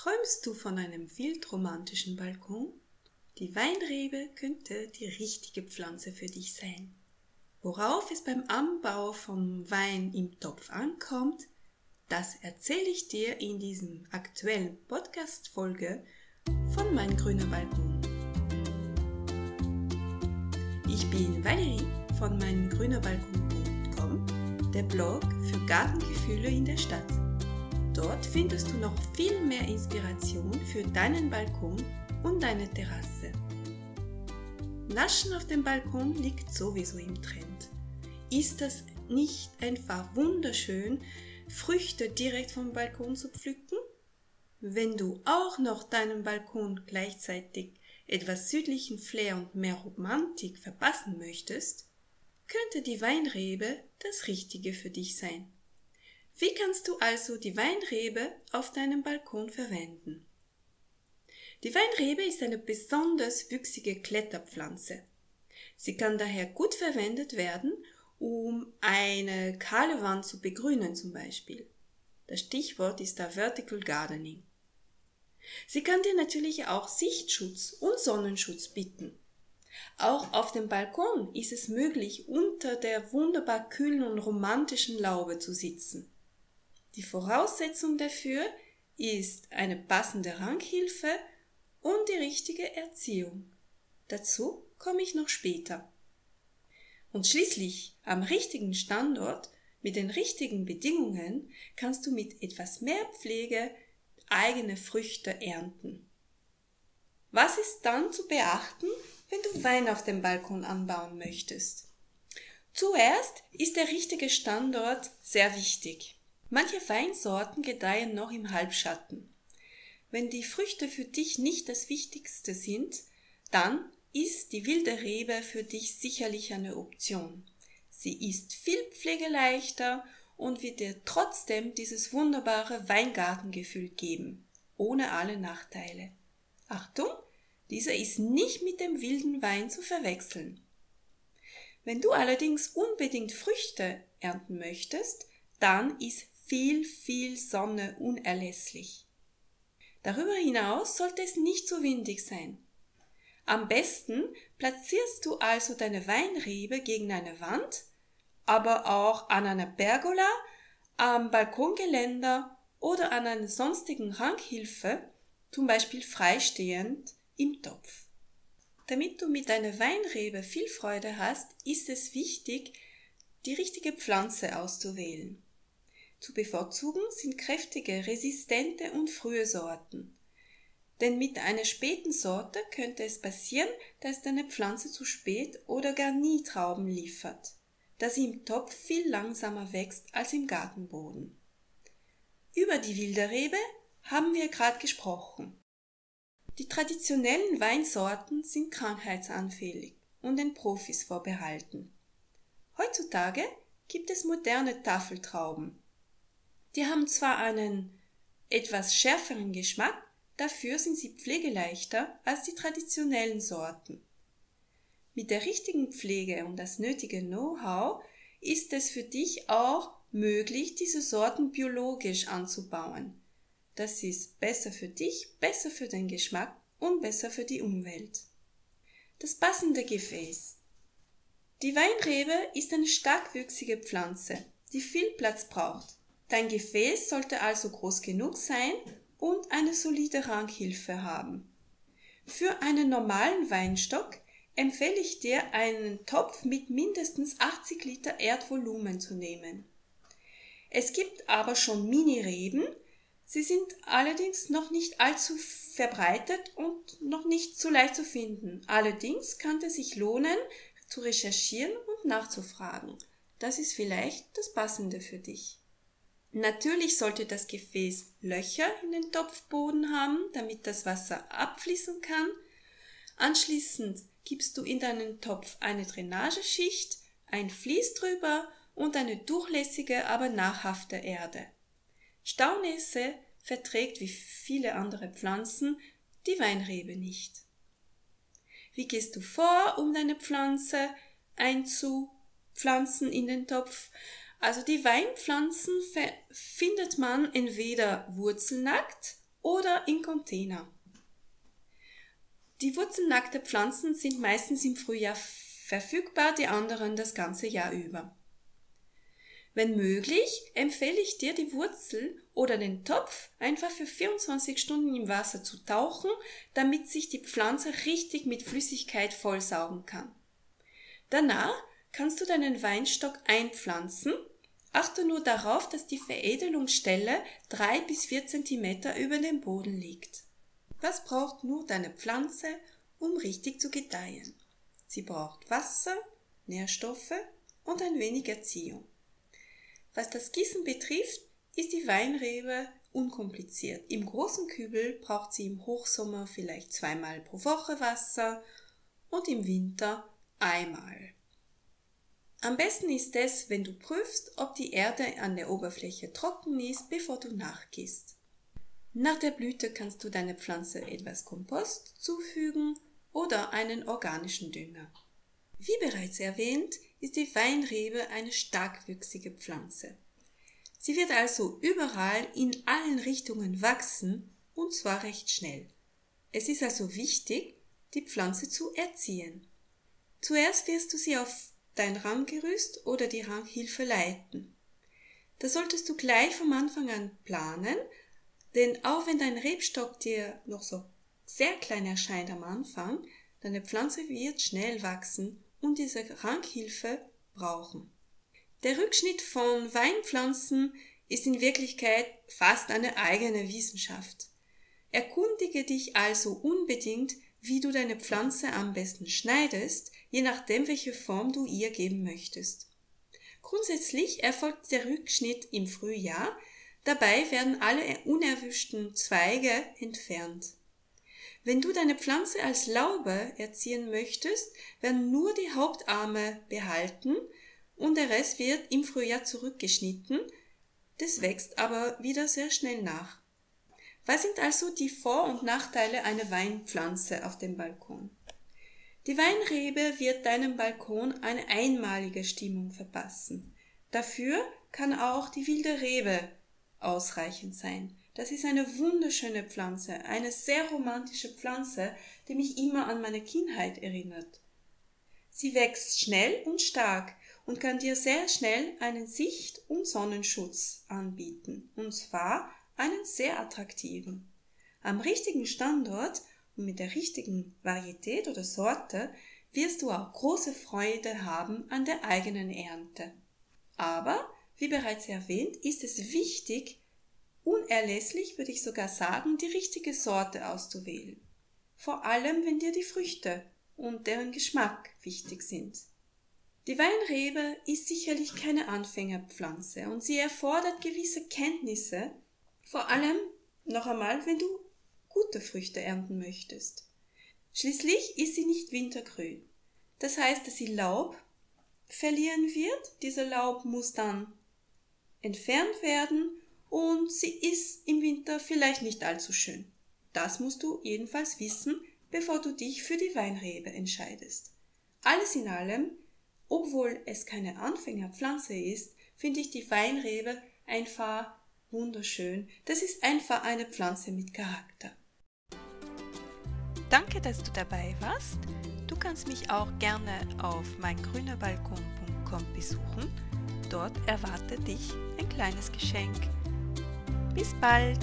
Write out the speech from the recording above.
Träumst du von einem wildromantischen Balkon? Die Weinrebe könnte die richtige Pflanze für dich sein. Worauf es beim Anbau von Wein im Topf ankommt, das erzähle ich dir in diesem aktuellen Podcast-Folge von Mein grüner Balkon. Ich bin Valerie von meingrünerbalkon.com, der Blog für Gartengefühle in der Stadt. Dort findest du noch viel mehr Inspiration für deinen Balkon und deine Terrasse. Naschen auf dem Balkon liegt sowieso im Trend. Ist das nicht einfach wunderschön, Früchte direkt vom Balkon zu pflücken? Wenn du auch noch deinen Balkon gleichzeitig etwas südlichen Flair und mehr Romantik verpassen möchtest, könnte die Weinrebe das Richtige für dich sein. Wie kannst du also die Weinrebe auf deinem Balkon verwenden? Die Weinrebe ist eine besonders wüchsige Kletterpflanze. Sie kann daher gut verwendet werden, um eine kahle Wand zu begrünen zum Beispiel. Das Stichwort ist da Vertical Gardening. Sie kann dir natürlich auch Sichtschutz und Sonnenschutz bieten. Auch auf dem Balkon ist es möglich, unter der wunderbar kühlen und romantischen Laube zu sitzen. Die Voraussetzung dafür ist eine passende Ranghilfe und die richtige Erziehung. Dazu komme ich noch später. Und schließlich am richtigen Standort mit den richtigen Bedingungen kannst du mit etwas mehr Pflege eigene Früchte ernten. Was ist dann zu beachten, wenn du Wein auf dem Balkon anbauen möchtest? Zuerst ist der richtige Standort sehr wichtig. Manche Weinsorten gedeihen noch im Halbschatten. Wenn die Früchte für dich nicht das Wichtigste sind, dann ist die wilde Rebe für dich sicherlich eine Option. Sie ist viel pflegeleichter und wird dir trotzdem dieses wunderbare Weingartengefühl geben, ohne alle Nachteile. Achtung, dieser ist nicht mit dem wilden Wein zu verwechseln. Wenn du allerdings unbedingt Früchte ernten möchtest, dann ist viel, viel Sonne unerlässlich. Darüber hinaus sollte es nicht zu windig sein. Am besten platzierst du also deine Weinrebe gegen eine Wand, aber auch an einer Pergola, am Balkongeländer oder an einer sonstigen Ranghilfe, zum Beispiel freistehend im Topf. Damit du mit deiner Weinrebe viel Freude hast, ist es wichtig, die richtige Pflanze auszuwählen. Zu bevorzugen sind kräftige, resistente und frühe Sorten. Denn mit einer späten Sorte könnte es passieren, dass deine Pflanze zu spät oder gar nie Trauben liefert, da sie im Topf viel langsamer wächst als im Gartenboden. Über die wilde Rebe haben wir gerade gesprochen. Die traditionellen Weinsorten sind krankheitsanfällig und den Profis vorbehalten. Heutzutage gibt es moderne Tafeltrauben, die haben zwar einen etwas schärferen Geschmack, dafür sind sie pflegeleichter als die traditionellen Sorten. Mit der richtigen Pflege und das nötige Know-how ist es für dich auch möglich, diese Sorten biologisch anzubauen. Das ist besser für dich, besser für den Geschmack und besser für die Umwelt. Das passende Gefäß. Die Weinrebe ist eine starkwüchsige Pflanze, die viel Platz braucht. Dein Gefäß sollte also groß genug sein und eine solide Ranghilfe haben. Für einen normalen Weinstock empfehle ich dir, einen Topf mit mindestens 80 Liter Erdvolumen zu nehmen. Es gibt aber schon Mini-Reben, sie sind allerdings noch nicht allzu verbreitet und noch nicht so leicht zu finden. Allerdings kann es sich lohnen, zu recherchieren und nachzufragen. Das ist vielleicht das Passende für dich. Natürlich sollte das Gefäß Löcher in den Topfboden haben, damit das Wasser abfließen kann. Anschließend gibst du in deinen Topf eine Drainageschicht, ein Vlies drüber und eine durchlässige, aber nahrhafte Erde. Staunässe verträgt wie viele andere Pflanzen die Weinrebe nicht. Wie gehst du vor, um deine Pflanze einzupflanzen in den Topf? Also die Weinpflanzen findet man entweder wurzelnackt oder in Container. Die wurzelnackte Pflanzen sind meistens im Frühjahr verfügbar, die anderen das ganze Jahr über. Wenn möglich, empfehle ich dir, die Wurzel oder den Topf einfach für 24 Stunden im Wasser zu tauchen, damit sich die Pflanze richtig mit Flüssigkeit vollsaugen kann. Danach kannst du deinen Weinstock einpflanzen. Achte nur darauf, dass die Veredelungsstelle drei bis vier Zentimeter über dem Boden liegt. Was braucht nur deine Pflanze, um richtig zu gedeihen? Sie braucht Wasser, Nährstoffe und ein wenig Erziehung. Was das Gießen betrifft, ist die Weinrebe unkompliziert. Im großen Kübel braucht sie im Hochsommer vielleicht zweimal pro Woche Wasser und im Winter einmal. Am besten ist es, wenn du prüfst, ob die Erde an der Oberfläche trocken ist, bevor du nachgießt. Nach der Blüte kannst du deiner Pflanze etwas Kompost zufügen oder einen organischen Dünger. Wie bereits erwähnt, ist die Weinrebe eine starkwüchsige Pflanze. Sie wird also überall in allen Richtungen wachsen und zwar recht schnell. Es ist also wichtig, die Pflanze zu erziehen. Zuerst wirst du sie auf dein Ranggerüst oder die Ranghilfe leiten. Das solltest du gleich vom Anfang an planen, denn auch wenn dein Rebstock dir noch so sehr klein erscheint am Anfang, deine Pflanze wird schnell wachsen und diese Ranghilfe brauchen. Der Rückschnitt von Weinpflanzen ist in Wirklichkeit fast eine eigene Wissenschaft. Erkundige dich also unbedingt, wie du deine Pflanze am besten schneidest, je nachdem, welche Form du ihr geben möchtest. Grundsätzlich erfolgt der Rückschnitt im Frühjahr, dabei werden alle unerwischten Zweige entfernt. Wenn du deine Pflanze als Laube erziehen möchtest, werden nur die Hauptarme behalten und der Rest wird im Frühjahr zurückgeschnitten, das wächst aber wieder sehr schnell nach. Was sind also die Vor- und Nachteile einer Weinpflanze auf dem Balkon? Die Weinrebe wird deinem Balkon eine einmalige Stimmung verpassen. Dafür kann auch die wilde Rebe ausreichend sein. Das ist eine wunderschöne Pflanze, eine sehr romantische Pflanze, die mich immer an meine Kindheit erinnert. Sie wächst schnell und stark und kann dir sehr schnell einen Sicht- und Sonnenschutz anbieten, und zwar einen sehr attraktiven. Am richtigen Standort und mit der richtigen Varietät oder Sorte wirst du auch große Freude haben an der eigenen Ernte. Aber, wie bereits erwähnt, ist es wichtig, unerlässlich würde ich sogar sagen, die richtige Sorte auszuwählen. Vor allem, wenn dir die Früchte und deren Geschmack wichtig sind. Die Weinrebe ist sicherlich keine Anfängerpflanze und sie erfordert gewisse Kenntnisse, vor allem noch einmal, wenn du gute Früchte ernten möchtest. Schließlich ist sie nicht wintergrün. Das heißt, dass sie Laub verlieren wird. Dieser Laub muss dann entfernt werden und sie ist im Winter vielleicht nicht allzu schön. Das musst du jedenfalls wissen, bevor du dich für die Weinrebe entscheidest. Alles in allem, obwohl es keine Anfängerpflanze ist, finde ich die Weinrebe einfach wunderschön. Das ist einfach eine Pflanze mit Charakter. Danke, dass du dabei warst. Du kannst mich auch gerne auf meingrünerbalkon.com besuchen. Dort erwartet dich ein kleines Geschenk. Bis bald!